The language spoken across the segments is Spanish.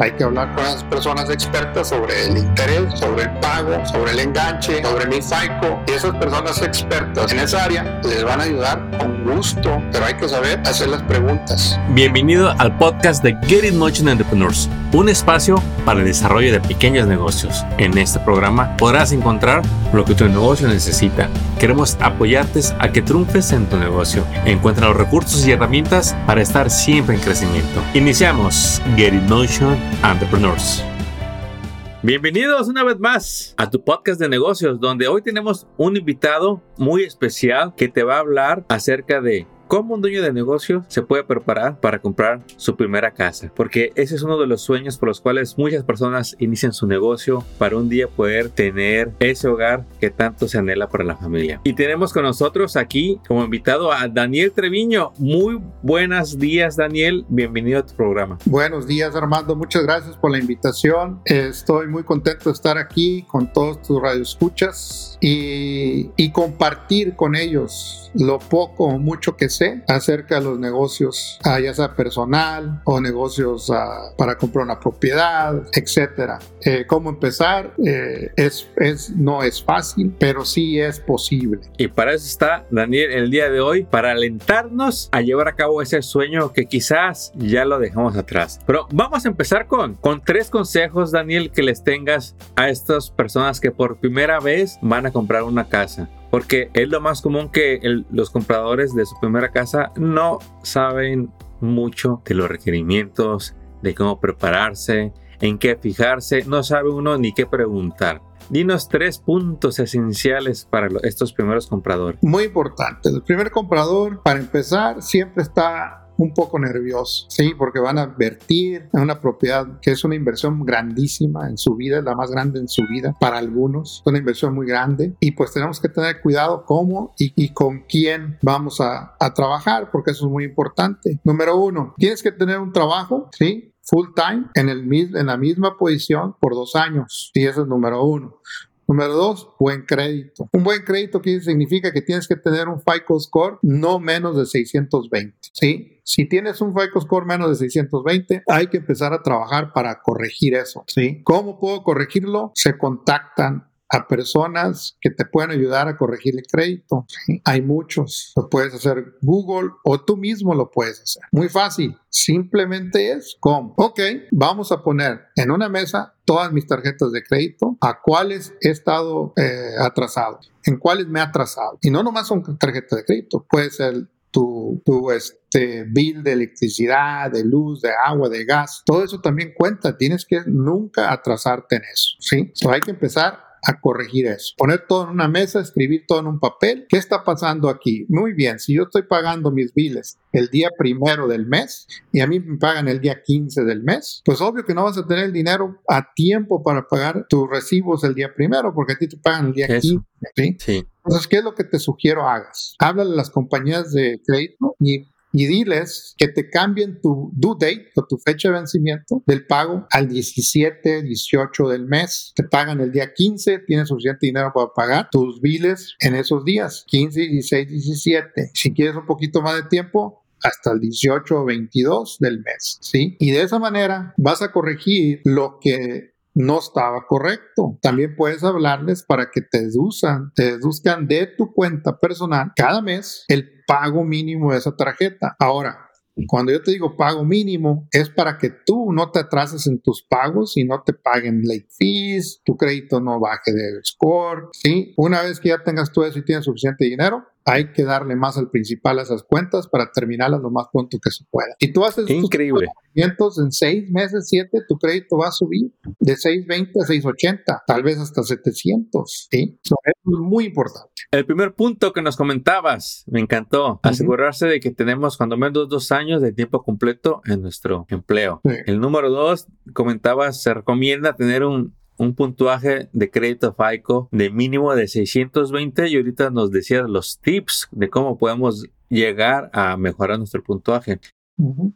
Hay que hablar con las personas expertas sobre el interés, sobre el pago, sobre el enganche, sobre mi FICO. Y esas personas expertas en esa área les van a ayudar con gusto, pero hay que saber hacer las preguntas. Bienvenido al podcast de Get It Motion Entrepreneurs, un espacio para el desarrollo de pequeños negocios. En este programa podrás encontrar lo que tu negocio necesita. Queremos apoyarte a que triunfes en tu negocio. Encuentra los recursos y herramientas para estar siempre en crecimiento. Iniciamos Get It Motion Entrepreneurs. Bienvenidos una vez más a tu podcast de negocios, donde hoy tenemos un invitado muy especial que te va a hablar acerca de cómo un dueño de negocio se puede preparar para comprar su primera casa. Porque ese es uno de los sueños por los cuales muchas personas inician su negocio para un día poder tener ese hogar que tanto se anhela para la familia. Y tenemos con nosotros aquí como invitado a Daniel Treviño. Muy buenos días, Daniel. Bienvenido a tu programa. Buenos días, Armando. Muchas gracias por la invitación. Estoy muy contento de estar aquí con todos tus radioescuchas y, y compartir con ellos lo poco o mucho que sé acerca de los negocios, ah, ya sea personal o negocios ah, para comprar una propiedad, etcétera. Eh, ¿Cómo empezar? Eh, es, es, no es fácil, pero sí es posible. Y para eso está Daniel el día de hoy, para alentarnos a llevar a cabo ese sueño que quizás ya lo dejamos atrás. Pero vamos a empezar con, con tres consejos, Daniel, que les tengas a estas personas que por primera vez van a comprar una casa porque es lo más común que los compradores de su primera casa no saben mucho de los requerimientos, de cómo prepararse, en qué fijarse, no sabe uno ni qué preguntar. Dinos tres puntos esenciales para estos primeros compradores. Muy importante. El primer comprador, para empezar, siempre está un poco nervioso, ¿sí? Porque van a invertir en una propiedad que es una inversión grandísima en su vida, la más grande en su vida para algunos, es una inversión muy grande y pues tenemos que tener cuidado cómo y, con quién vamos a, a trabajar, porque eso es muy importante. Número uno, tienes que tener un trabajo, ¿sí? full time en, el, en la misma posición por dos años. Y eso es número uno. Número dos, buen crédito. Un buen crédito significa que tienes que tener un FICO score no menos de 620. ¿sí? Si tienes un FICO score menos de 620, hay que empezar a trabajar para corregir eso. ¿sí? ¿Cómo puedo corregirlo? Se contactan a personas que te pueden ayudar a corregir el crédito. Hay muchos. Lo puedes hacer Google o tú mismo lo puedes hacer. Muy fácil. Simplemente es como, ok, vamos a poner en una mesa todas mis tarjetas de crédito, a cuáles he estado eh, atrasado, en cuáles me he atrasado. Y no nomás son tarjetas de crédito, puede ser tu, tu este, bill de electricidad, de luz, de agua, de gas. Todo eso también cuenta. Tienes que nunca atrasarte en eso. ¿sí? hay que empezar a corregir eso. Poner todo en una mesa, escribir todo en un papel. ¿Qué está pasando aquí? Muy bien, si yo estoy pagando mis biles el día primero del mes y a mí me pagan el día 15 del mes, pues obvio que no vas a tener el dinero a tiempo para pagar tus recibos el día primero porque a ti te pagan el día 15. ¿sí? sí. Entonces, ¿qué es lo que te sugiero hagas? Háblale a las compañías de crédito y y diles que te cambien tu due date o tu fecha de vencimiento del pago al 17, 18 del mes. Te pagan el día 15, tienes suficiente dinero para pagar tus biles en esos días, 15, 16, 17. Si quieres un poquito más de tiempo, hasta el 18 o 22 del mes, ¿sí? Y de esa manera vas a corregir lo que no estaba correcto. También puedes hablarles para que te deduzcan, te deduzcan de tu cuenta personal cada mes el pago mínimo de esa tarjeta. Ahora, cuando yo te digo pago mínimo, es para que tú no te atrases en tus pagos y no te paguen late fees, tu crédito no baje de score, ¿sí? Una vez que ya tengas todo eso y tienes suficiente dinero, hay que darle más al principal a esas cuentas para terminarlas lo más pronto que se pueda. Y tú haces Increíble. en seis meses, siete, tu crédito va a subir de 620 a 680, tal vez hasta 700. ¿sí? Eso es muy importante. El primer punto que nos comentabas, me encantó, asegurarse de que tenemos cuando menos dos años de tiempo completo en nuestro empleo. El número dos, comentabas, se recomienda tener un un puntuaje de crédito FICO de mínimo de 620 y ahorita nos decías los tips de cómo podemos llegar a mejorar nuestro puntuaje.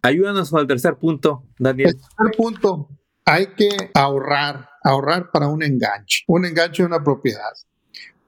Ayúdanos con el tercer punto, Daniel. El tercer punto, hay que ahorrar, ahorrar para un enganche, un enganche de una propiedad.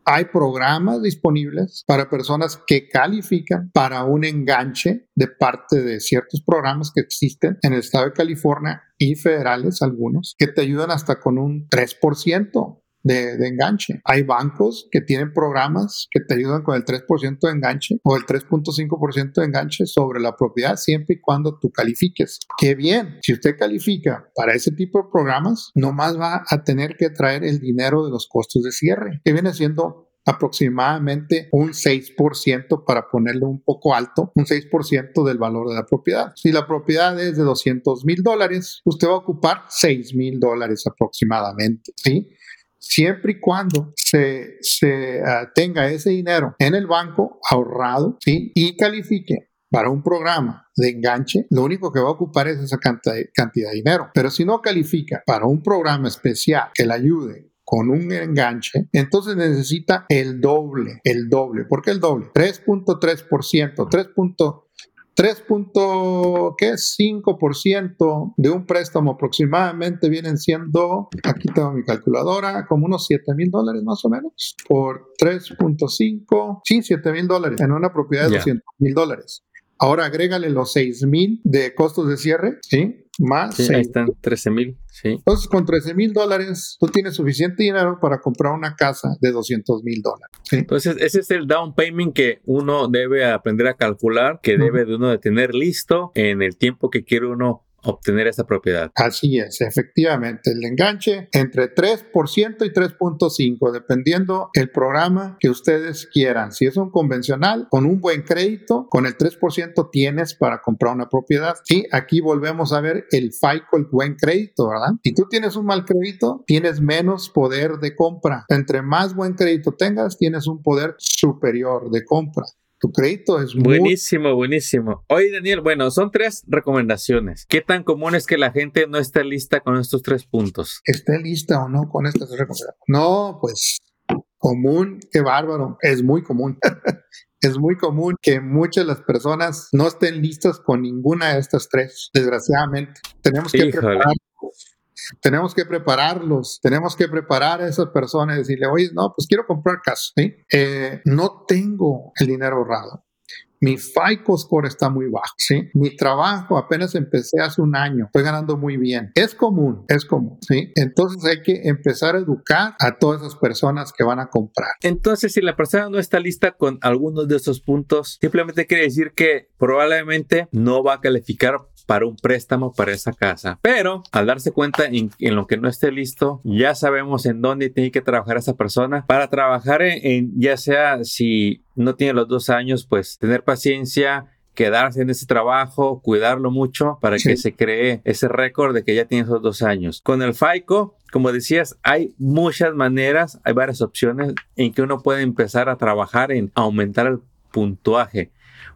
Hay programas disponibles para personas que califican para un enganche de parte de ciertos programas que existen en el estado de California y federales algunos que te ayudan hasta con un 3% de, enganche. Hay bancos que tienen programas que te ayudan con el 3% de enganche o el 3.5% de enganche sobre la propiedad siempre y cuando tú califiques. Qué bien, si usted califica para ese tipo de programas, nomás va a tener que traer el dinero de los costos de cierre, que viene siendo aproximadamente un 6% para ponerle un poco alto, un 6% del valor de la propiedad. Si la propiedad es de 200 mil dólares, usted va a ocupar 6 mil dólares aproximadamente, ¿sí? Siempre y cuando se, ah, tenga ese dinero en el banco ahorrado ¿sí? y califique para un programa de enganche, lo único que va a ocupar es esa cantidad, cantidad de dinero. Pero si no califica para un programa especial que le ayude con un enganche, entonces necesita el doble, el doble. ¿Por qué el doble? 3.3%, 3. 3.5% de un préstamo aproximadamente vienen siendo, aquí tengo mi calculadora, como unos 7 mil dólares más o menos, por 3.5, sí, 7 mil dólares en una propiedad de 200 mil dólares. Ahora agrégale los 6 mil de costos de cierre, ¿sí? Más. Sí, ahí están 13 mil. Sí. Entonces, con 13 mil dólares, tú tienes suficiente dinero para comprar una casa de 200 mil dólares. Entonces, ese es el down payment que uno debe aprender a calcular, que debe de uno de tener listo en el tiempo que quiere uno obtener esa propiedad. Así es, efectivamente, el enganche entre 3% y 3.5, dependiendo el programa que ustedes quieran. Si es un convencional, con un buen crédito, con el 3% tienes para comprar una propiedad. Y aquí volvemos a ver el FICO, el buen crédito, ¿verdad? Si tú tienes un mal crédito, tienes menos poder de compra. Entre más buen crédito tengas, tienes un poder superior de compra tu crédito es buenísimo, buenísimo. Oye, Daniel, bueno, son tres recomendaciones. ¿Qué tan común es que la gente no esté lista con estos tres puntos? ¿Esté lista o no con estas recomendaciones? No, pues común, qué bárbaro, es muy común. es muy común que muchas de las personas no estén listas con ninguna de estas tres, desgraciadamente. Tenemos que preparar tenemos que prepararlos, tenemos que preparar a esas personas y decirle, oye, no, pues quiero comprar casa, eh, no tengo el dinero ahorrado. Mi FICO score está muy bajo, ¿sí? Mi trabajo apenas empecé hace un año, estoy ganando muy bien. Es común, es común, ¿sí? Entonces hay que empezar a educar a todas esas personas que van a comprar. Entonces, si la persona no está lista con algunos de esos puntos, simplemente quiere decir que probablemente no va a calificar para un préstamo para esa casa. Pero al darse cuenta en, lo que no esté listo, ya sabemos en dónde tiene que trabajar esa persona para trabajar en, ya sea si no tiene los dos años, pues tener paciencia, quedarse en ese trabajo, cuidarlo mucho para que se cree ese récord de que ya tiene esos dos años. Con el FICO, como decías, hay muchas maneras, hay varias opciones en que uno puede empezar a trabajar en aumentar el puntuaje.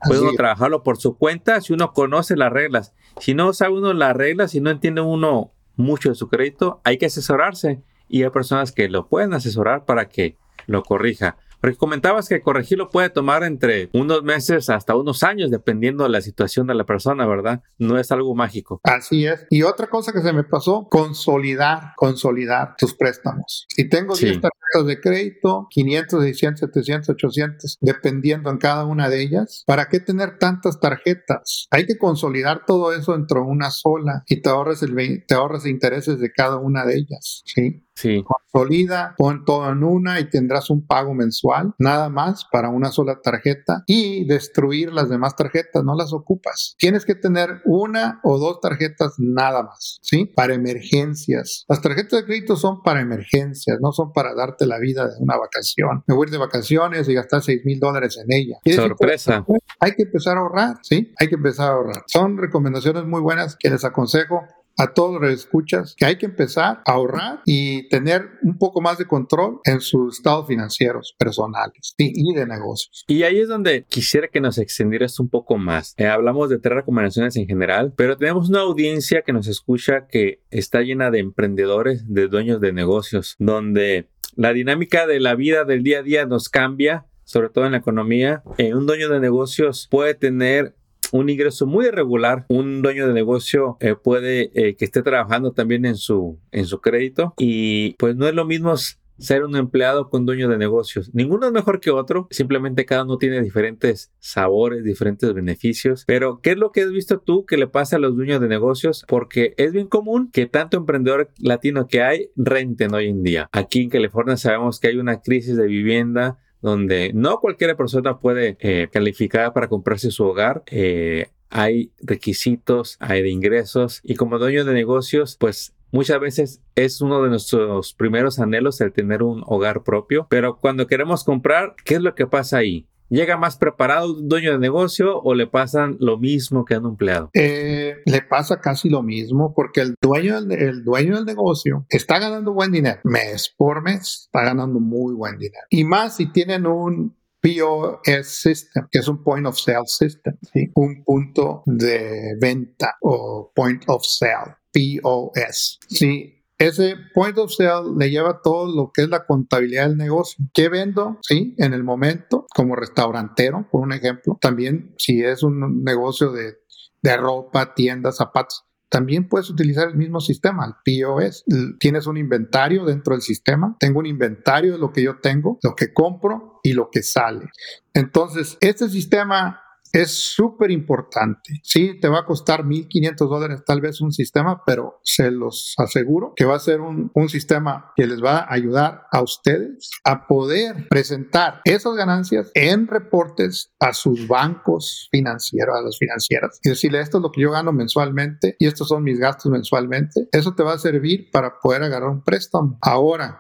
Puede uno trabajarlo por su cuenta si uno conoce las reglas. Si no sabe uno las reglas, si no entiende uno mucho de su crédito, hay que asesorarse. Y hay personas que lo pueden asesorar para que lo corrija. Porque comentabas que corregirlo puede tomar entre unos meses hasta unos años, dependiendo de la situación de la persona, ¿verdad? No es algo mágico. Así es. Y otra cosa que se me pasó, consolidar, consolidar tus préstamos. Si tengo 10 tarjetas de crédito, 500, 600, 700, 800, dependiendo en cada una de ellas, ¿para qué tener tantas tarjetas? Hay que consolidar todo eso dentro de una sola y te ahorras, el, te ahorras intereses de cada una de ellas, ¿sí? Sí. Consolida, pon todo en una y tendrás un pago mensual, nada más para una sola tarjeta y destruir las demás tarjetas, no las ocupas. Tienes que tener una o dos tarjetas nada más, ¿sí? Para emergencias. Las tarjetas de crédito son para emergencias, no son para darte la vida de una vacación. Me voy de vacaciones y gastar 6 mil dólares en ella. Sorpresa. Hay que empezar a ahorrar, ¿sí? Hay que empezar a ahorrar. Son recomendaciones muy buenas que les aconsejo a todos los escuchas que hay que empezar a ahorrar y tener un poco más de control en sus estados financieros personales y, de negocios. Y ahí es donde quisiera que nos extendieras un poco más. Eh, hablamos de tres recomendaciones en general, pero tenemos una audiencia que nos escucha que está llena de emprendedores, de dueños de negocios, donde la dinámica de la vida del día a día nos cambia sobre todo en la economía, eh, un dueño de negocios puede tener un ingreso muy irregular. Un dueño de negocio eh, puede eh, que esté trabajando también en su, en su crédito y pues no es lo mismo ser un empleado con dueño de negocios. Ninguno es mejor que otro, simplemente cada uno tiene diferentes sabores, diferentes beneficios. Pero, ¿qué es lo que has visto tú que le pasa a los dueños de negocios? Porque es bien común que tanto emprendedor latino que hay renten hoy en día. Aquí en California sabemos que hay una crisis de vivienda donde no cualquier persona puede eh, calificar para comprarse su hogar. Eh, hay requisitos, hay de ingresos y como dueño de negocios, pues Muchas veces es uno de nuestros primeros anhelos el tener un hogar propio, pero cuando queremos comprar, ¿qué es lo que pasa ahí? ¿Llega más preparado un dueño de negocio o le pasan lo mismo que a un empleado? Eh, le pasa casi lo mismo porque el dueño, el dueño del negocio está ganando buen dinero. Mes por mes está ganando muy buen dinero. Y más si tienen un POS System, que es un Point of Sale System, un punto de venta o Point of Sale. POS. Sí, ese point of sale le lleva todo lo que es la contabilidad del negocio. ¿Qué vendo? Sí, en el momento, como restaurantero, por un ejemplo. También, si es un negocio de, de ropa, tiendas, zapatos, también puedes utilizar el mismo sistema, el POS. Tienes un inventario dentro del sistema. Tengo un inventario de lo que yo tengo, lo que compro y lo que sale. Entonces, este sistema es súper importante. Sí, te va a costar 1.500 dólares tal vez un sistema, pero se los aseguro que va a ser un, un, sistema que les va a ayudar a ustedes a poder presentar esas ganancias en reportes a sus bancos financieros, a las financieras, y decirle esto es lo que yo gano mensualmente y estos son mis gastos mensualmente. Eso te va a servir para poder agarrar un préstamo. Ahora,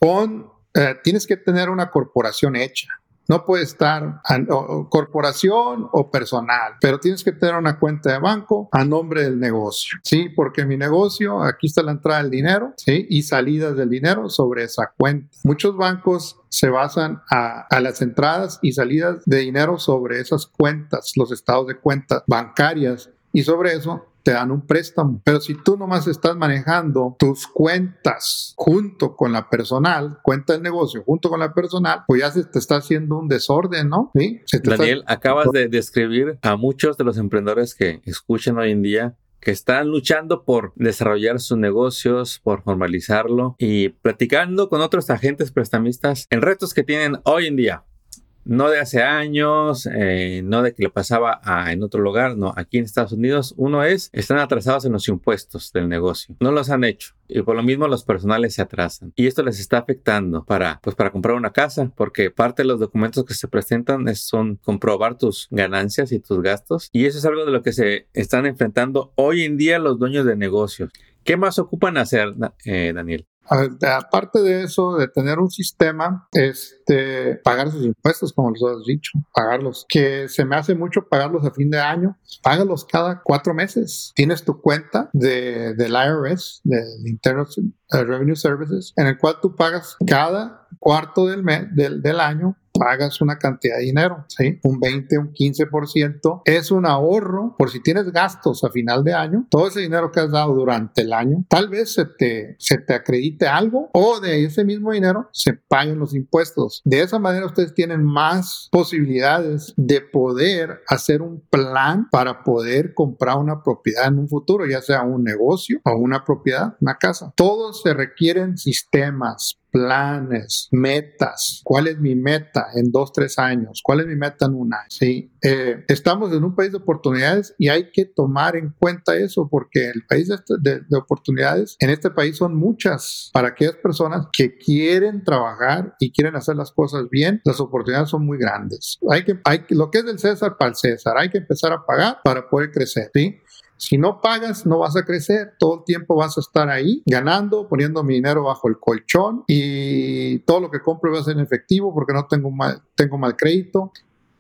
eh, tienes que tener una corporación hecha. No puede estar corporación o personal, pero tienes que tener una cuenta de banco a nombre del negocio, ¿sí? Porque mi negocio, aquí está la entrada del dinero. Y salidas del dinero sobre esa cuenta. Muchos bancos se basan a, a, las entradas y salidas de dinero sobre esas cuentas, los estados de cuentas bancarias, y sobre eso te dan un préstamo. Pero si tú nomás estás manejando tus cuentas junto con la personal, cuenta del negocio junto con la personal, pues ya se te está haciendo un desorden, ¿no? ¿Sí? Daniel, acabas de describir a muchos de los emprendedores que escuchan hoy en día que están luchando por desarrollar sus negocios, por formalizarlo y platicando con otros agentes prestamistas en retos que tienen hoy en día no de hace años, eh, no de que le pasaba en otro lugar, no, aquí en Estados Unidos, uno es, están atrasados en los impuestos del negocio, no los han hecho y por lo mismo los personales se atrasan y esto les está afectando para, pues para comprar una casa, porque parte de los documentos que se presentan son comprobar tus ganancias y tus gastos y eso es algo de lo que se están enfrentando hoy en día los dueños de negocios. ¿Qué más ocupan hacer, eh, Daniel? Aparte de eso, de tener un sistema, este, pagar sus impuestos, como les has dicho, pagarlos, que se me hace mucho pagarlos a fin de año, págalos cada cuatro meses. Tienes tu cuenta de, del IRS, del Internal Revenue Services, en el cual tú pagas cada cuarto del, mes, del, del año pagas una cantidad de dinero, ¿sí? Un 20, un 15%. Es un ahorro por si tienes gastos a final de año. Todo ese dinero que has dado durante el año, tal vez se te, se te acredite algo o de ese mismo dinero se paguen los impuestos. De esa manera ustedes tienen más posibilidades de poder hacer un plan para poder comprar una propiedad en un futuro, ya sea un negocio o una propiedad, una casa. Todos se requieren sistemas, planes, metas. ¿Cuál es mi meta en dos, tres años? ¿Cuál es mi meta en un año? Sí, eh, estamos en un país de oportunidades y hay que tomar en cuenta eso porque el país de, de, oportunidades en este país son muchas para aquellas personas que quieren trabajar y quieren hacer las cosas bien. Las oportunidades son muy grandes. Hay que, hay, lo que es del César para el César, hay que empezar a pagar para poder crecer. ¿sí? Si no pagas, no vas a crecer. Todo el tiempo vas a estar ahí ganando, poniendo mi dinero bajo el colchón y todo lo que compro va a ser en efectivo porque no tengo mal, tengo mal crédito.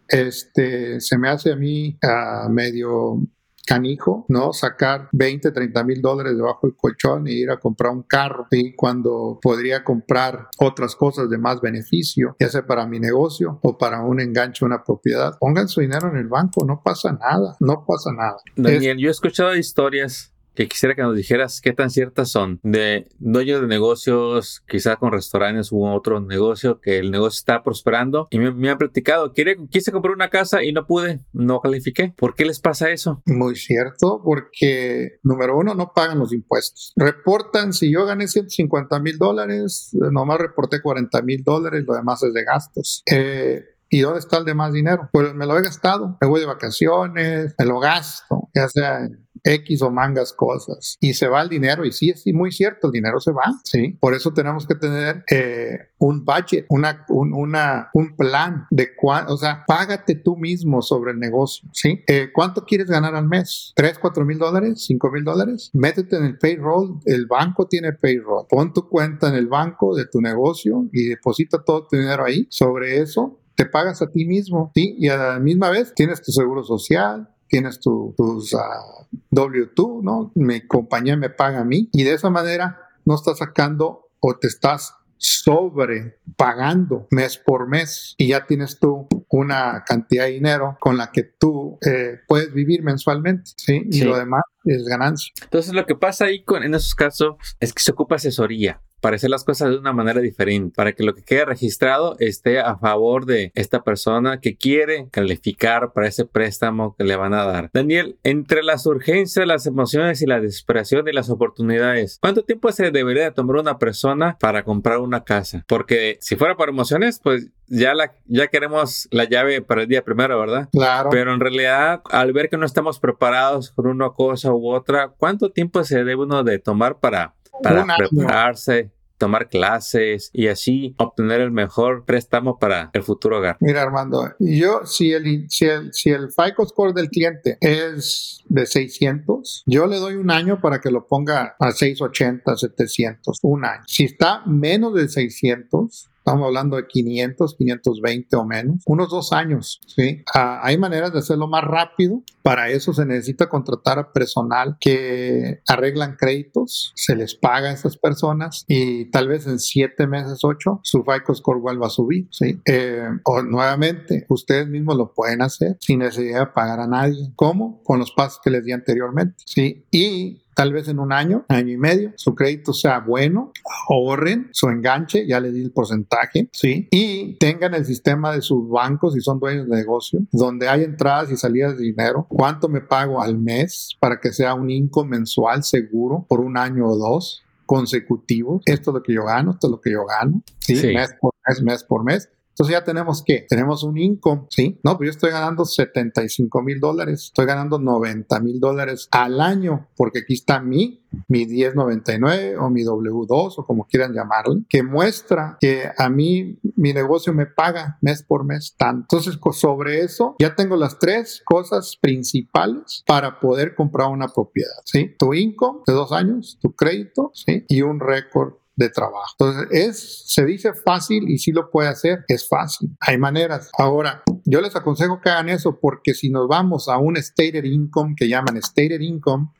Este, se me hace a mí uh, medio canijo, ¿no? Sacar 20, 30 mil dólares debajo del colchón e ir a comprar un carro, ¿sí? Cuando podría comprar otras cosas de más beneficio, ya sea para mi negocio o para un enganche, una propiedad. Pongan su dinero en el banco, no pasa nada, no pasa nada. Daniel, yo he escuchado historias que quisiera que nos dijeras qué tan ciertas son de dueños de negocios, quizás con restaurantes u otro negocio, que el negocio está prosperando y me, han platicado, quise comprar una casa y no pude, no califiqué. ¿Por qué les pasa eso? Muy cierto, porque número uno, no pagan los impuestos. Reportan, si yo gané 150 mil dólares, nomás reporté 40 mil dólares, lo demás es de gastos. Eh, ¿Y dónde está el demás dinero? Pues me lo he gastado. Me voy de vacaciones, me lo gasto, ya sea X o mangas cosas y se va el dinero y sí es muy cierto, el dinero se va, sí. Por eso tenemos que tener eh, un budget, una, un, plan de cuánto, o sea, págate tú mismo sobre el negocio. Eh, ¿Cuánto quieres ganar al mes? ¿3, 4 mil dólares? ¿5 mil dólares? Métete en el payroll, el banco tiene payroll. Pon tu cuenta en el banco de tu negocio y deposita todo tu dinero ahí. Sobre eso te pagas a ti mismo. Y a la misma vez tienes tu seguro social, tienes tu, tus uh, W2, ¿no? Mi compañía me paga a mí y de esa manera no estás sacando o te estás sobre pagando mes por mes y ya tienes tú una cantidad de dinero con la que tú eh, puedes vivir mensualmente, ¿sí? Y lo demás es ganancia. Entonces lo que pasa ahí con, en esos casos es que se ocupa asesoría para hacer las cosas de una manera diferente, para que lo que quede registrado esté a favor de esta persona que quiere calificar para ese préstamo que le van a dar. Daniel, entre las urgencias, las emociones y la desesperación y las oportunidades, ¿cuánto tiempo se debería de tomar una persona para comprar una casa? Porque si fuera por emociones, pues ya, la, ya queremos la llave para el día primero, ¿verdad? Claro. Pero en realidad, al ver que no estamos preparados con una cosa u otra, ¿cuánto tiempo se debe uno de tomar para para prepararse, tomar clases y así obtener el mejor préstamo para el futuro hogar. Mira, Armando, yo si el, si el, si el FICO score del cliente es de 600, yo le doy un año para que lo ponga a 680, 700, un año. Si está menos de 600, Estamos hablando de 500, 520 o menos, unos dos años, ¿sí? Ah, hay maneras de hacerlo más rápido. Para eso se necesita contratar a personal que arreglan créditos, se les paga a esas personas y tal vez en siete meses, ocho, su FICO score vuelva a subir, ¿sí? Eh, o nuevamente, ustedes mismos lo pueden hacer sin necesidad de pagar a nadie. ¿Cómo? Con los pasos que les di anteriormente, ¿sí? Y tal vez en un año, año y medio, su crédito sea bueno, ahorren su enganche, ya le di el porcentaje, ¿sí? Y tengan el sistema de sus bancos, si son dueños de negocio, donde hay entradas y salidas de dinero, cuánto me pago al mes para que sea un income mensual seguro por un año o dos consecutivos. Esto es lo que yo gano, esto es lo que yo gano, ¿sí? Mes por mes, mes por mes entonces ya tenemos que, tenemos un income, ¿sí? No, pues yo estoy ganando 75 mil dólares, estoy ganando 90 mil dólares al año, porque aquí está mi, mi 1099 o mi W2 o como quieran llamarle, que muestra que a mí mi negocio me paga mes por mes tanto. Entonces sobre eso ya tengo las tres cosas principales para poder comprar una propiedad, ¿sí? Tu income de dos años, tu crédito, ¿sí? Y un récord de trabajo. Entonces, es, se dice fácil y si lo puede hacer, es fácil. Hay maneras. Ahora, yo les aconsejo que hagan eso porque si nos vamos a un stated income que llaman stated income,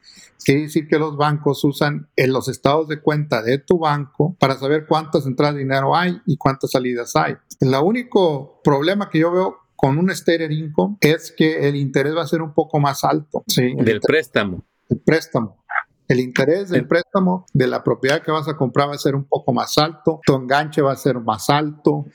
quiere decir que los bancos usan en los estados de cuenta de tu banco para saber cuántas entradas de dinero hay y cuántas salidas hay. El único problema que yo veo con un stated income es que el interés va a ser un poco más alto. ¿sí? Del préstamo. El préstamo. El interés del préstamo de la propiedad que vas a comprar va a ser un poco más alto, tu enganche va a ser más alto,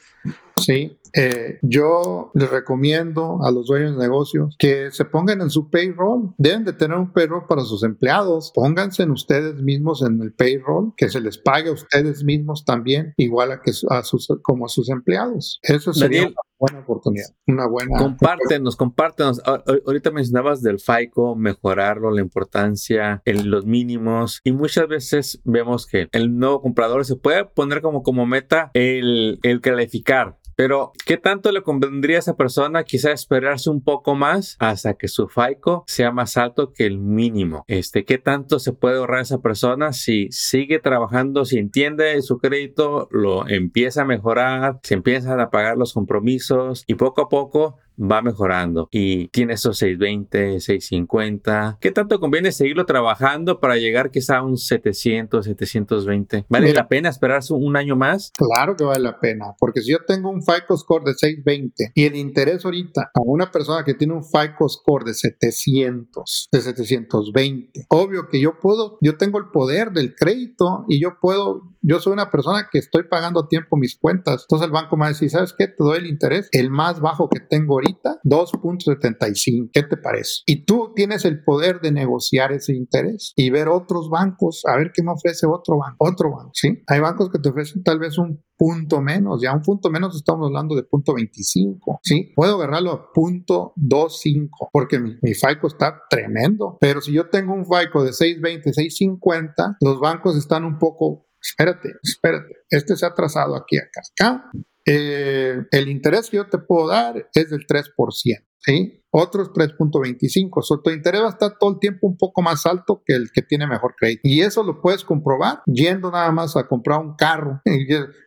¿sí? Eh, yo les recomiendo a los dueños de negocios que se pongan en su payroll. Deben de tener un payroll para sus empleados. Pónganse en ustedes mismos en el payroll, que se les pague a ustedes mismos también, igual a que a sus, como a sus empleados. Eso sería una buena oportunidad, una buena. Compártenos, compártenos. Ahorita mencionabas del FICO, mejorarlo, la importancia, en los mínimos, y muchas veces vemos que el nuevo comprador se puede poner como, como meta el, el calificar pero, ¿qué tanto le convendría a esa persona quizá esperarse un poco más hasta que su FICO sea más alto que el mínimo? Este, ¿qué tanto se puede ahorrar esa persona si sigue trabajando, si entiende su crédito, lo empieza a mejorar, se empiezan a pagar los compromisos y poco a poco va mejorando y tiene esos 620, 650, ¿qué tanto conviene seguirlo trabajando para llegar quizá a un 700, 720? ¿Vale la pena esperarse un año más? Claro que vale la pena, porque si yo tengo un FICO score de 620 y el interés ahorita a una persona que tiene un FICO score de 700, de 720, obvio que yo puedo, yo tengo el poder del crédito y yo puedo, yo soy una persona que estoy pagando a tiempo mis cuentas, entonces el banco me va a decir, ¿sabes qué? Te doy el interés, el más bajo que tengo ahorita, 2.75, ¿qué te parece? Y tú tienes el poder de negociar ese interés y ver otros bancos, a ver qué me ofrece otro banco, otro banco, ¿sí? Hay bancos que te ofrecen tal vez un punto menos, ya un punto menos estamos hablando de punto 25, ¿sí? Puedo agarrarlo a punto 25 porque mi, mi FICO está tremendo, pero si yo tengo un FICO de 620, 650, los bancos están un poco, espérate, espérate, este se ha trazado aquí, acá, eh, el interés que yo te puedo dar es del 3%, ¿sí? Otros 3.25. So, tu interés va a estar todo el tiempo un poco más alto que el que tiene mejor crédito. Y eso lo puedes comprobar yendo nada más a comprar un carro.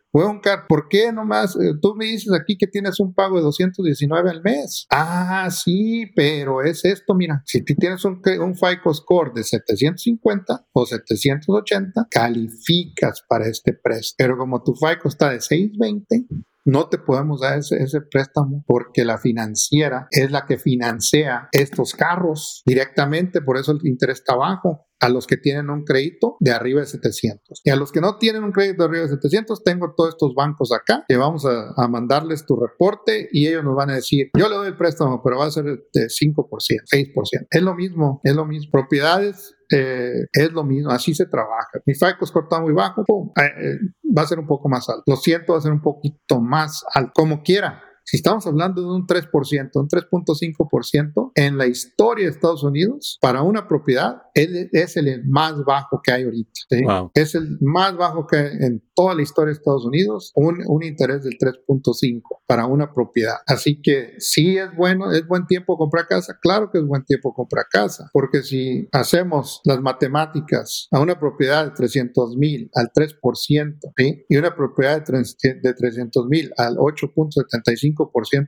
¿por qué nomás? Eh, tú me dices aquí que tienes un pago de 219 al mes. Ah, sí, pero es esto, mira, si tú tienes un, un FICO score de 750 o 780, calificas para este préstamo. Pero como tu FICO está de 620, no te podemos dar ese, ese, préstamo porque la financiera es la que financia estos carros directamente, por eso el interés está bajo a los que tienen un crédito de arriba de 700. Y a los que no tienen un crédito de arriba de 700, tengo todos estos bancos acá que vamos a, mandarles tu reporte y ellos nos van a decir, yo le doy el préstamo, pero va a ser de 5%, 6%. Es lo mismo, es lo mismo. Propiedades eh, es lo mismo, así se trabaja. Mi FICO score está muy bajo, eh, eh, va a ser un poco más alto. Lo siento, va a ser un poquito más alto, como quiera. Si estamos hablando de un 3%, un 3.5% en la historia de Estados Unidos, para una propiedad es el más bajo que hay ahorita. Es el más bajo que hay en toda la historia de Estados Unidos, un, un interés del 3.5 para una propiedad. Así que sí es bueno, es buen tiempo comprar casa. Claro que es buen tiempo comprar casa, porque si hacemos las matemáticas a una propiedad de 300 mil al 3% y una propiedad de 300 mil al 8.75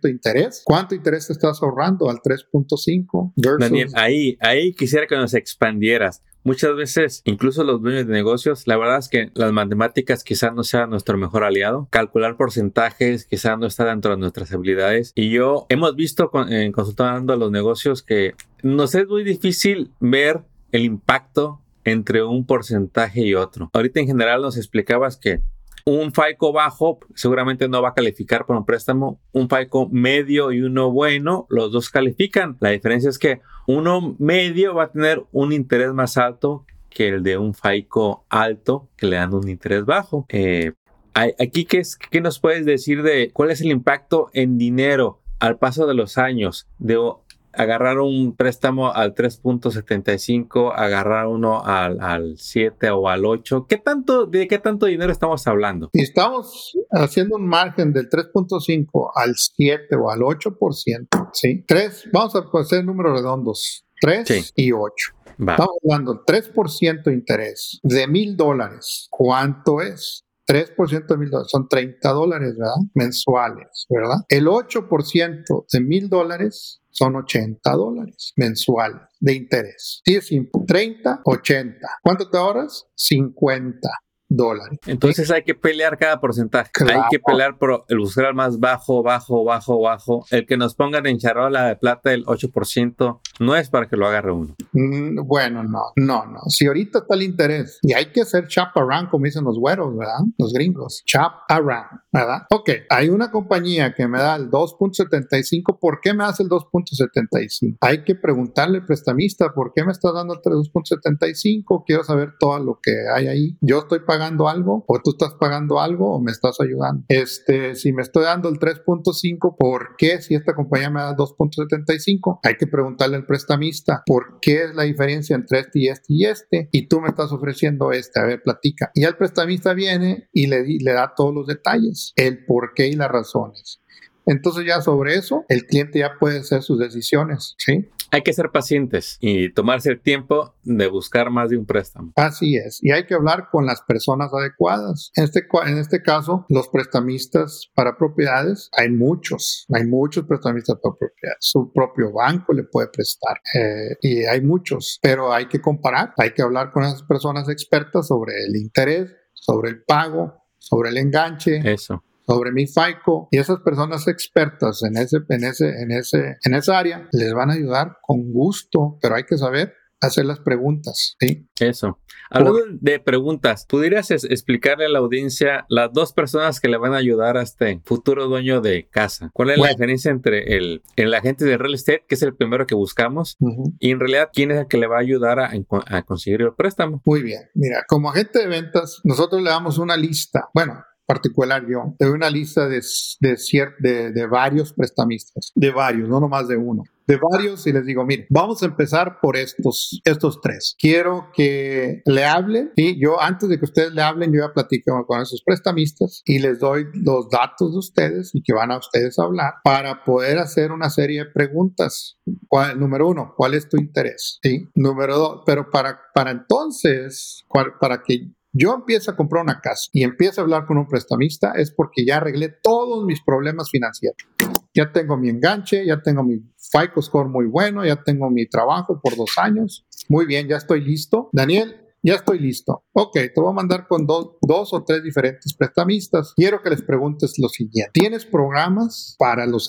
de interés. ¿Cuánto interés te estás ahorrando al 3.5? Daniel, ahí, ahí quisiera que nos expandieras. Muchas veces, incluso los dueños de negocios, la verdad es que las matemáticas quizás no sean nuestro mejor aliado. Calcular porcentajes quizás no está dentro de nuestras habilidades. Y yo hemos visto en consultando a los negocios que nos es muy difícil ver el impacto entre un porcentaje y otro. Ahorita en general nos explicabas que un FICO bajo seguramente no va a calificar para un préstamo. Un FICO medio y uno bueno, los dos califican. La diferencia es que uno medio va a tener un interés más alto que el de un FICO alto que le dan un interés bajo. Eh, aquí, ¿qué, es, ¿qué nos puedes decir de cuál es el impacto en dinero al paso de los años de agarrar un préstamo al 3.75, agarrar uno al, al, 7 o al 8. ¿Qué tanto, ¿De qué tanto dinero estamos hablando? Estamos haciendo un margen del 3.5 al 7 o al 8%, ¿sí? 3, vamos a hacer números redondos, 3 y 8. Estamos hablando 3% de interés de mil dólares. ¿Cuánto es? 3% de mil dólares son 30 dólares, ¿verdad? Mensuales, ¿verdad? El 8% de mil dólares son 80 dólares mensuales de interés. Sí, es simple. 30, 80. ¿Cuánto te ahorras? 50 dólares. Entonces hay que pelear cada porcentaje. Hay que pelear por el buscar más bajo, bajo, bajo, bajo. El que nos pongan en charola de plata el 8% no es para que lo agarre uno. Mm, bueno, no, no, no. Si ahorita está el interés y hay que hacer chap around, como dicen los güeros, ¿verdad? Los gringos. Chap around, ¿verdad? Ok, hay una compañía que me da el 2.75. ¿Por qué me hace el 2.75? Hay que preguntarle al prestamista, ¿por qué me está dando el 2.75? Quiero saber todo lo que hay ahí. Yo estoy pagando pagando algo o tú estás pagando algo o me estás ayudando. Este, si me estoy dando el 3.5, ¿por qué si esta compañía me da 2.75? Hay que preguntarle al prestamista, ¿por qué es la diferencia entre este y este y este? Y tú me estás ofreciendo este, a ver, platica. Y el prestamista viene y le, le da todos los detalles, el por qué y las razones. Entonces ya sobre eso, el cliente ya puede hacer sus decisiones, ¿sí? Hay que ser pacientes y tomarse el tiempo de buscar más de un préstamo. Así es. Y hay que hablar con las personas adecuadas. En este, en este caso, los prestamistas para propiedades, hay muchos. Hay muchos prestamistas para propiedades. Su propio banco le puede prestar. Eh, y hay muchos. Pero hay que comparar. Hay que hablar con esas personas expertas sobre el interés, sobre el pago, sobre el enganche. Eso sobre mi FICO y esas personas expertas en ese, en ese, en ese, en esa área les van a ayudar con gusto, pero hay que saber hacer las preguntas, ¿sí? Eso. Hablando de preguntas, ¿pudieras explicarle a la audiencia las dos personas que le van a ayudar a este futuro dueño de casa? ¿Cuál es la diferencia entre el, el, agente de real estate, que es el primero que buscamos, y en realidad quién es el que le va a ayudar a, a conseguir el préstamo? Muy bien. Mira, como agente de ventas, nosotros le damos una lista. Bueno, particular yo, de una lista de, de, varios prestamistas, de varios, no nomás de uno, de varios y les digo, mire, vamos a empezar por estos, estos tres. Quiero que le hablen y yo antes de que ustedes le hablen, yo ya platico con esos prestamistas y les doy los datos de ustedes y que van a ustedes a hablar para poder hacer una serie de preguntas. número uno, ¿cuál es tu interés? ¿Sí? Número dos, pero para, para entonces, para que yo empiezo a comprar una casa y empiezo a hablar con un prestamista es porque ya arreglé todos mis problemas financieros. Ya tengo mi enganche, ya tengo mi FICO score muy bueno, ya tengo mi trabajo por dos años. Muy bien, ya estoy listo. Daniel, ya estoy listo. Ok, te voy a mandar con dos, o tres diferentes prestamistas. Quiero que les preguntes lo siguiente. ¿Tienes programas para, los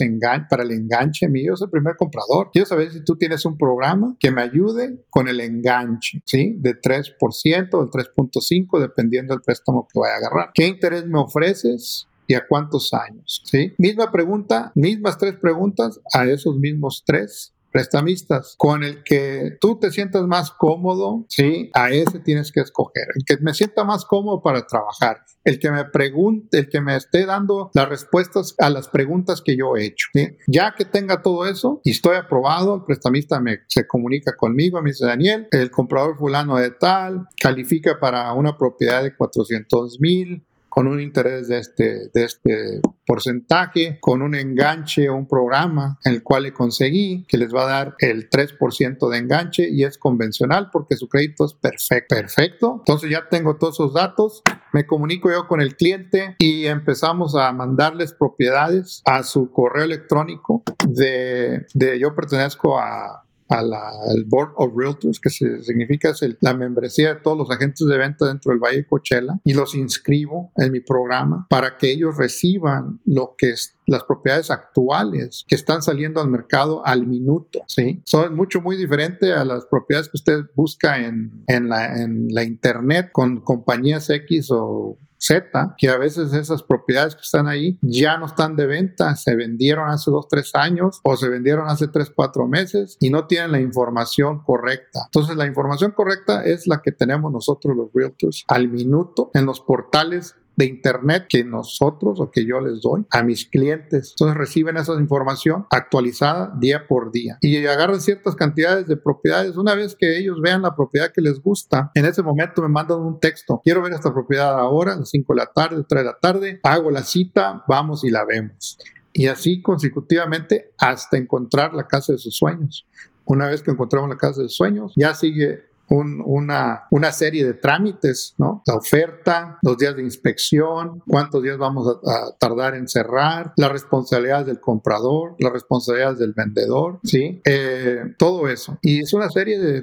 para el enganche mío? Soy el primer comprador. Quiero saber si tú tienes un programa que me ayude con el enganche, ¿sí? De 3% o del 3.5, dependiendo del préstamo que vaya a agarrar. ¿Qué interés me ofreces? y a cuántos años. ¿sí? Misma pregunta, mismas tres preguntas a esos mismos tres prestamistas, con el que tú te sientas más cómodo, ¿sí? A ese tienes que escoger, el que me sienta más cómodo para trabajar, el que me pregunte, el que me esté dando las respuestas a las preguntas que yo he hecho. Ya que tenga todo eso y estoy aprobado, el prestamista me, se comunica conmigo, me dice Daniel, el comprador fulano de tal, califica para una propiedad de 400 mil, con un interés de este, de este porcentaje, con un enganche o un programa en el cual le conseguí que les va a dar el 3% de enganche y es convencional porque su crédito es perfecto. Perfecto. Entonces ya tengo todos esos datos. Me comunico yo con el cliente y empezamos a mandarles propiedades a su correo electrónico de, de yo pertenezco a al Board of Realtors, que significa es la membresía de todos los agentes de venta dentro del Valle de Coachella, y los inscribo en mi programa para que ellos reciban lo que es las propiedades actuales que están saliendo al mercado al minuto, ¿sí? Son mucho, muy diferente a las propiedades que usted busca en, en, la, en la internet con compañías X o Z, que a veces esas propiedades que están ahí ya no están de venta, se vendieron hace dos, tres años o se vendieron hace tres, cuatro meses y no tienen la información correcta. Entonces la información correcta es la que tenemos nosotros los realtors al minuto en los portales de internet que nosotros o que yo les doy a mis clientes. Entonces reciben esa información actualizada día por día y agarran ciertas cantidades de propiedades. Una vez que ellos vean la propiedad que les gusta, en ese momento me mandan un texto. Quiero ver esta propiedad ahora, a las 5 de la tarde, 3 de la tarde. Hago la cita, vamos y la vemos. Y así consecutivamente hasta encontrar la casa de sus sueños. Una vez que encontramos la casa de sus sueños, ya sigue una, una serie de trámites. La oferta, los días de inspección, cuántos días vamos a, tardar en cerrar, las responsabilidades del comprador, las responsabilidades del vendedor, ¿sí? Eh, todo eso. Y es una serie de,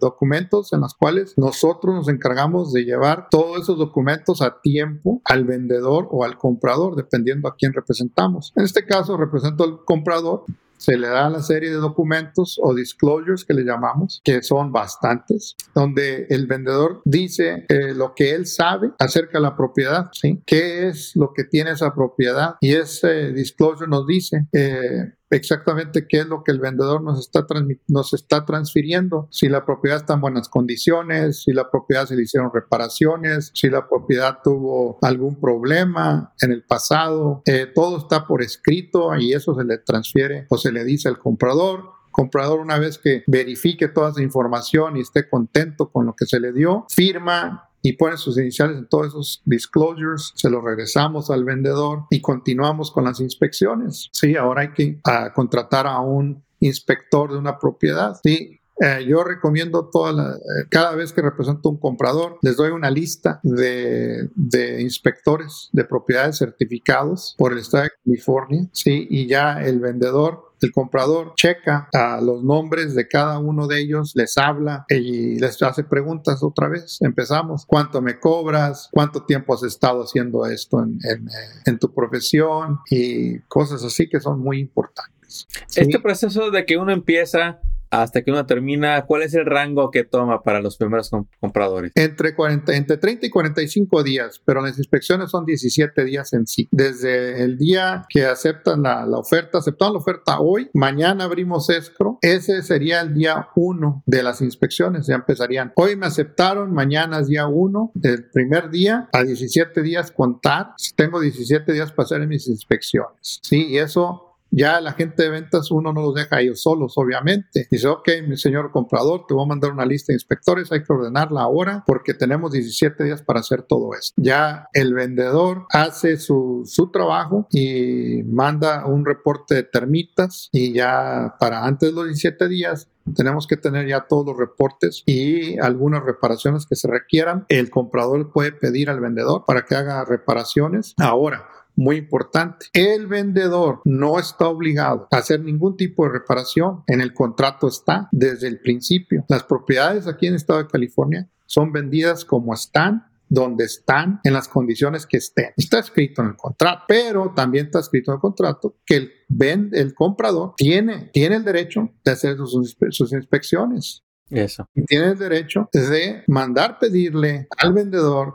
documentos en los cuales nosotros nos encargamos de llevar todos esos documentos a tiempo al vendedor o al comprador, dependiendo a quién representamos. En este caso represento al comprador se le da la serie de documentos o disclosures que le llamamos, que son bastantes, donde el vendedor dice eh, lo que él sabe acerca de la propiedad, ¿sí? ¿Qué es lo que tiene esa propiedad? Y ese disclosure nos dice eh, exactamente qué es lo que el vendedor nos está, nos está transfiriendo, si la propiedad está en buenas condiciones, si la propiedad se le hicieron reparaciones, si la propiedad tuvo algún problema en el pasado, eh, todo está por escrito y eso se le transfiere o se le dice al comprador. Comprador una vez que verifique toda esa información y esté contento con lo que se le dio, firma y pone sus iniciales en todos esos disclosures, se lo regresamos al vendedor y continuamos con las inspecciones. Sí, ahora hay que ah, contratar a un inspector de una propiedad. ¿sí? Eh, yo recomiendo toda eh, cada vez que represento un comprador, les doy una lista de, de, inspectores de propiedades certificados por el estado de California, ¿sí? Y ya el vendedor el comprador checa a los nombres de cada uno de ellos, les habla y les hace preguntas otra vez. Empezamos. ¿Cuánto me cobras? ¿Cuánto tiempo has estado haciendo esto en, en, en tu profesión? Y cosas así que son muy importantes. Este proceso de que uno empieza hasta que uno termina, ¿cuál es el rango que toma para los primeros compradores? Entre, 40, entre 30 y 45 días, pero las inspecciones son 17 días en sí. Desde el día que aceptan la, oferta, aceptan la oferta hoy, mañana abrimos escro, ese sería el día 1 de las inspecciones, ya empezarían. Hoy me aceptaron, mañana es día 1 del primer día, a 17 días contar, tengo 17 días para hacer mis inspecciones. Sí, y eso ya la gente de ventas uno no los deja ellos solos, obviamente. Dice, ok, mi señor comprador, te voy a mandar una lista de inspectores, hay que ordenarla ahora porque tenemos 17 días para hacer todo esto. Ya el vendedor hace su, su trabajo y manda un reporte de termitas y ya para antes de los 17 días tenemos que tener ya todos los reportes y algunas reparaciones que se requieran. El comprador puede pedir al vendedor para que haga reparaciones. Ahora, muy importante. El vendedor no está obligado a hacer ningún tipo de reparación. En el contrato está desde el principio. Las propiedades aquí en el estado de California son vendidas como están donde están, en las condiciones que estén. Está escrito en el contrato, pero también está escrito en el contrato que el, el comprador tiene, tiene el derecho de hacer sus, sus inspecciones. Eso. Y tiene el derecho de mandar pedirle al vendedor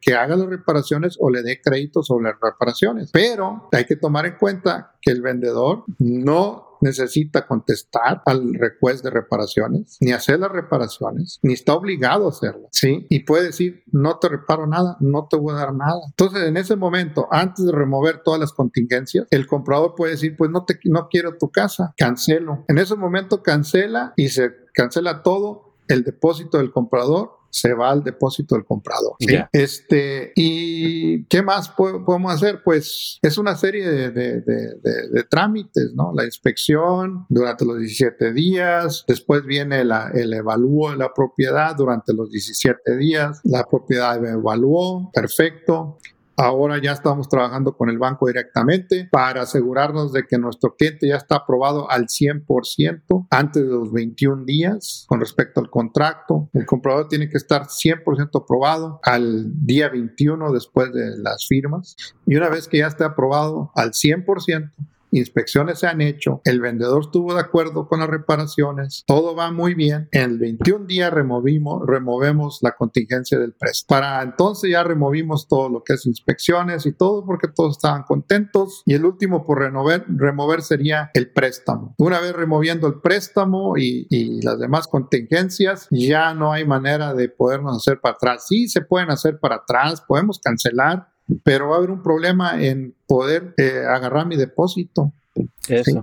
que, haga las reparaciones o le dé crédito sobre las reparaciones. Pero hay que tomar en cuenta que el vendedor no necesita contestar al request de reparaciones, ni hacer las reparaciones, ni está obligado a hacerlo, ¿sí? Y puede decir, no te reparo nada, no te voy a dar nada. Entonces, en ese momento, antes de remover todas las contingencias, el comprador puede decir, pues no, te, no quiero tu casa, cancelo. En ese momento cancela y se cancela todo el depósito del comprador se va al depósito del comprador. Este, ¿Y qué más podemos hacer? Pues es una serie de, de, de, trámites, ¿no? La inspección durante los 17 días, después viene la, el evalúo de la propiedad durante los 17 días, la propiedad evaluó, perfecto, Ahora ya estamos trabajando con el banco directamente para asegurarnos de que nuestro cliente ya está aprobado al 100% antes de los 21 días con respecto al contrato. El comprador tiene que estar 100% aprobado al día 21 después de las firmas. Y una vez que ya esté aprobado al 100%, inspecciones se han hecho, el vendedor estuvo de acuerdo con las reparaciones, todo va muy bien. En el 21 día removimos, removemos la contingencia del préstamo. Para entonces ya removimos todo lo que es inspecciones y todo porque todos estaban contentos. Y el último por remover sería el préstamo. Una vez removiendo el préstamo y, y las demás contingencias, ya no hay manera de podernos hacer para atrás. Sí, se pueden hacer para atrás, podemos cancelar, pero va a haber un problema en poder eh, agarrar mi depósito.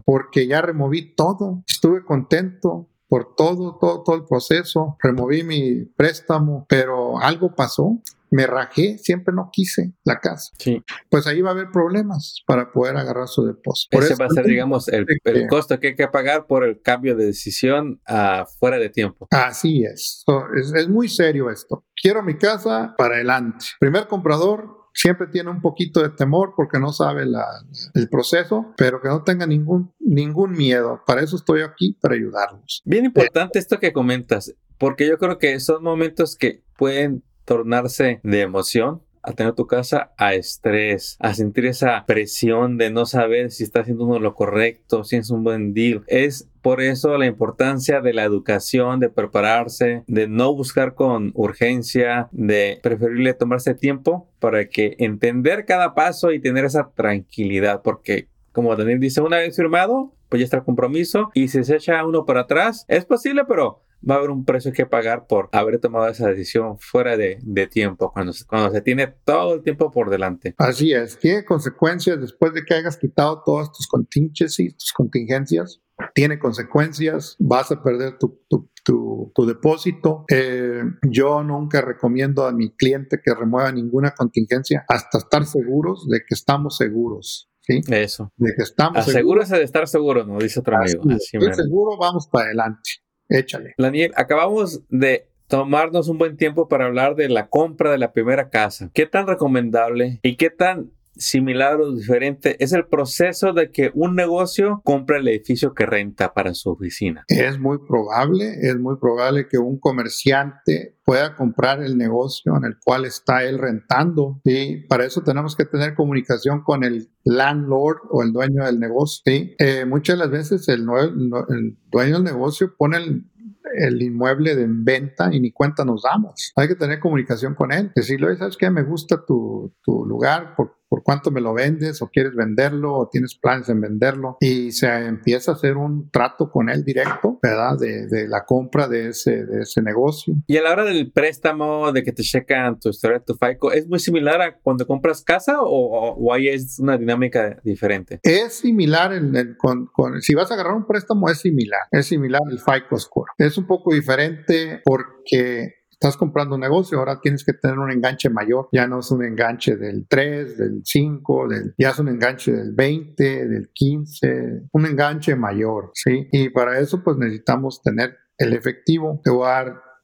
Porque ya removí todo, estuve contento por todo, todo, todo el proceso, removí mi préstamo, pero algo pasó, me rajé, siempre no quise la casa. Sí. Pues ahí va a haber problemas para poder agarrar su depósito. Ese va a ser, digamos, el, costo que hay que pagar por el cambio de decisión a fuera de tiempo. Así es. es. Es muy serio esto. Quiero mi casa para adelante. Primer comprador, siempre tiene un poquito de temor porque no sabe el proceso, pero que no tenga ningún, ningún miedo. Para eso estoy aquí, para ayudarlos. Bien importante esto que comentas, porque yo creo que son momentos que pueden tornarse de emoción a tener tu casa a estrés, a sentir esa presión de no saber si está haciendo uno lo correcto, si es un buen deal. Es por eso la importancia de la educación, de prepararse, de no buscar con urgencia, de preferible tomarse tiempo para que entender cada paso y tener esa tranquilidad, porque como Daniel dice, una vez firmado, pues ya está el compromiso y si se echa uno para atrás, es posible, pero va a haber un precio que pagar por haber tomado esa decisión fuera de, tiempo, cuando, cuando se tiene todo el tiempo por delante. Así es, tiene consecuencias después de que hayas quitado todas tus contingencias, tus contingencias, tiene consecuencias, vas a perder tu, tu, depósito. Eh, yo nunca recomiendo a mi cliente que remueva ninguna contingencia hasta estar seguros de que estamos seguros. ¿sí? Eso. De que estamos Asegúrese de estar seguro, ¿no? Dice otro amigo. Así estoy seguro, vamos para adelante. Échale. Daniel, acabamos de tomarnos un buen tiempo para hablar de la compra de la primera casa. ¿Qué tan recomendable y qué tan similar o diferente es el proceso de que un negocio compre el edificio que renta para su oficina. Es muy probable, es muy probable que un comerciante pueda comprar el negocio en el cual está él rentando. Y para eso tenemos que tener comunicación con el landlord o el dueño del negocio. ¿sí? Eh, muchas de las veces el, el dueño del negocio pone el el inmueble de venta y ni cuenta nos damos. Hay que tener comunicación con él. Decirle, ¿sabes qué? Me gusta tu, tu lugar, ¿por, ¿por cuánto me lo vendes? ¿O quieres venderlo? ¿O tienes planes en venderlo? Y se empieza a hacer un trato con él directo, ¿verdad? De, de la compra de ese, de ese negocio. Y a la hora del préstamo, de que te checan tu historia, tu FICO, ¿es muy similar a cuando compras casa o, o, ahí es una dinámica diferente? Es similar, en, con, con, si vas a agarrar un préstamo, es similar. Es similar el FICO score. Es un poco diferente porque estás comprando un negocio, ahora tienes que tener un enganche mayor. Ya no es un enganche del 3, del 5, del, ya es un enganche del 20, del 15, un enganche mayor, ¿sí? Y para eso pues necesitamos tener el efectivo. Te voy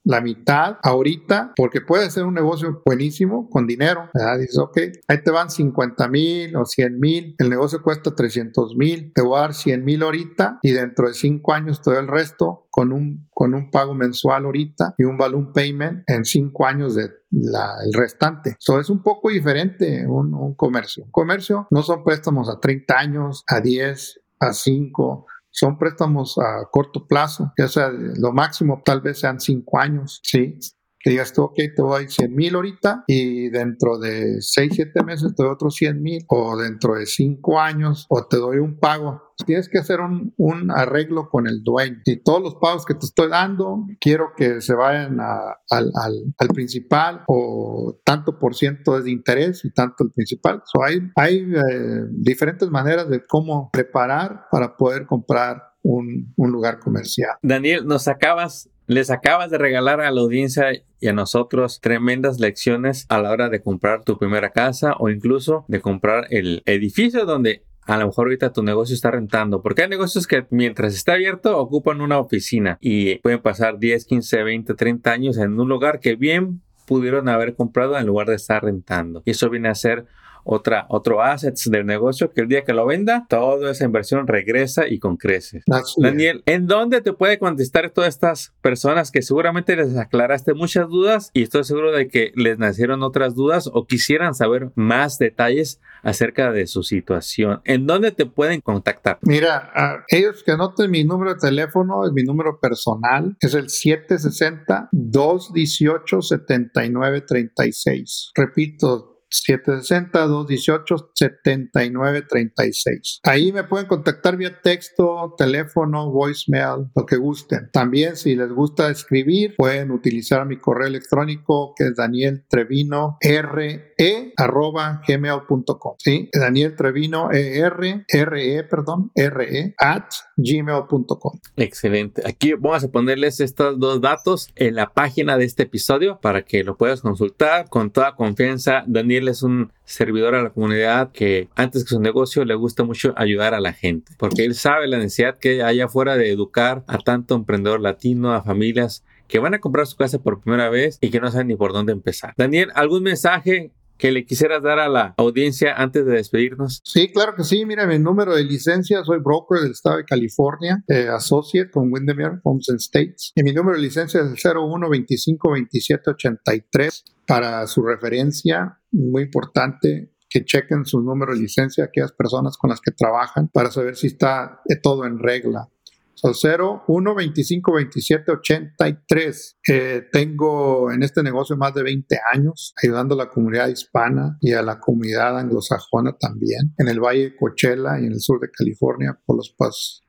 la mitad ahorita, porque puede ser un negocio buenísimo con dinero. ¿verdad? Dices, ok, ahí te van 50 mil o 100 mil, el negocio cuesta 300 mil, te voy a dar 100 mil ahorita y dentro de 5 años te doy el resto con un, con un pago mensual ahorita y un balloon payment en 5 años de la, el restante. Eso es un poco diferente un, un comercio. Un comercio no son préstamos a 30 años, a 10, a 5, son préstamos a corto plazo, ya sea lo máximo tal vez sean cinco años, ¿sí? Que digas tú, ok, te doy 100 mil ahorita y dentro de 6, 7 meses te doy otros 100 mil o dentro de 5 años o te doy un pago. Tienes que hacer un, un, arreglo con el dueño. Y todos los pagos que te estoy dando, quiero que se vayan a, al, al, al, principal o tanto por ciento de interés y tanto el principal. So hay hay eh, diferentes maneras de cómo preparar para poder comprar un, un, lugar comercial. Daniel, nos acabas les acabas de regalar a la audiencia y a nosotros tremendas lecciones a la hora de comprar tu primera casa o incluso de comprar el edificio donde a lo mejor ahorita tu negocio está rentando, porque hay negocios que mientras está abierto ocupan una oficina y pueden pasar 10, 15, 20, 30 años en un lugar que bien pudieron haber comprado en lugar de estar rentando. Y eso viene a ser otra, otro assets del negocio que el día que lo venda, toda esa inversión regresa y con creces. Daniel, ¿en dónde te puede contestar todas estas personas que seguramente les aclaraste muchas dudas y estoy seguro de que les nacieron otras dudas o quisieran saber más detalles acerca de su situación? ¿En dónde te pueden contactar? Mira, ellos que anoten mi número de teléfono, es mi número personal, es el 760 218 7936. Repito, 760-218-7936. Ahí me pueden contactar vía texto, teléfono, voicemail, lo que gusten. También si les gusta escribir, pueden utilizar mi correo electrónico que es Daniel Trevino R e arroba gmail.com. ¿sí? Daniel Trevino e r re perdón re at gmail.com. Excelente. Aquí vamos a ponerles estos dos datos en la página de este episodio para que lo puedas consultar con toda confianza. Daniel es un servidor a la comunidad que antes que su negocio le gusta mucho ayudar a la gente, porque él sabe la necesidad que hay afuera de educar a tanto emprendedor latino, a familias que van a comprar su casa por primera vez y que no saben ni por dónde empezar. Daniel, ¿algún mensaje que le quisieras dar a la audiencia antes de despedirnos? Sí, claro que sí. Mira, mi número de licencia, soy broker del estado de California, eh, associate con Windermere Homes and States. Y mi número de licencia es el 01 25 27 83. Para su referencia, muy importante, que chequen su número de licencia aquellas personas con las que trabajan para saber si está todo en regla. 0, 1, 25, 27, 83. Eh, tengo en este negocio más de 20 años ayudando a la comunidad hispana y a la comunidad anglosajona también en el Valle de Coachella y en el sur de California por los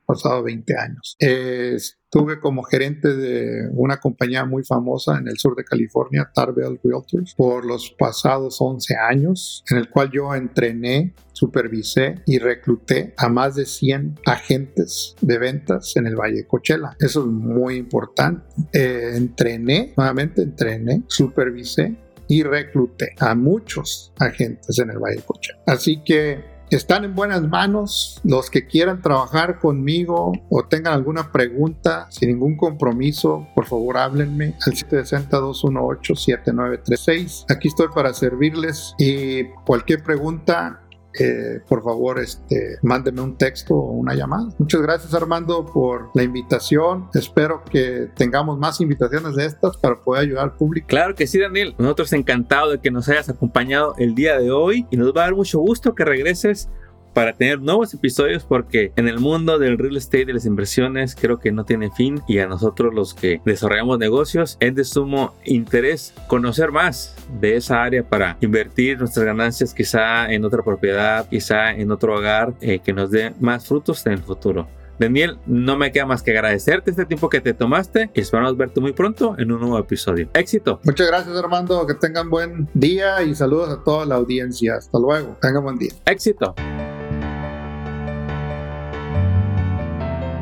pasados 20 años. Eh, Estuve como gerente de una compañía muy famosa en el sur de California, Tarbell Realtors, por los pasados 11 años, en el cual yo entrené, supervisé y recluté a más de 100 agentes de ventas en el Valle de Coachella. Eso es muy importante. Eh, entrené, nuevamente entrené, supervisé y recluté a muchos agentes en el Valle de Coachella. Así que están en buenas manos. Los que quieran trabajar conmigo o tengan alguna pregunta sin ningún compromiso, por favor háblenme al 760-218-7936. Aquí estoy para servirles y cualquier pregunta por favor, este, mándeme un texto o una llamada. Muchas gracias Armando por la invitación. Espero que tengamos más invitaciones de estas para poder ayudar al público. Claro que sí, Daniel. Nosotros encantados de que nos hayas acompañado el día de hoy y nos va a dar mucho gusto que regreses para tener nuevos episodios porque en el mundo del real estate de las inversiones creo que no tiene fin y a nosotros los que desarrollamos negocios es de sumo interés conocer más de esa área para invertir nuestras ganancias quizá en otra propiedad, quizá en otro hogar eh, que nos dé más frutos en el futuro. Daniel, no me queda más que agradecerte este tiempo que te tomaste y esperamos verte muy pronto en un nuevo episodio. Éxito. Muchas gracias Armando, que tengan buen día y saludos a toda la audiencia. Hasta luego, tengan buen día. Éxito.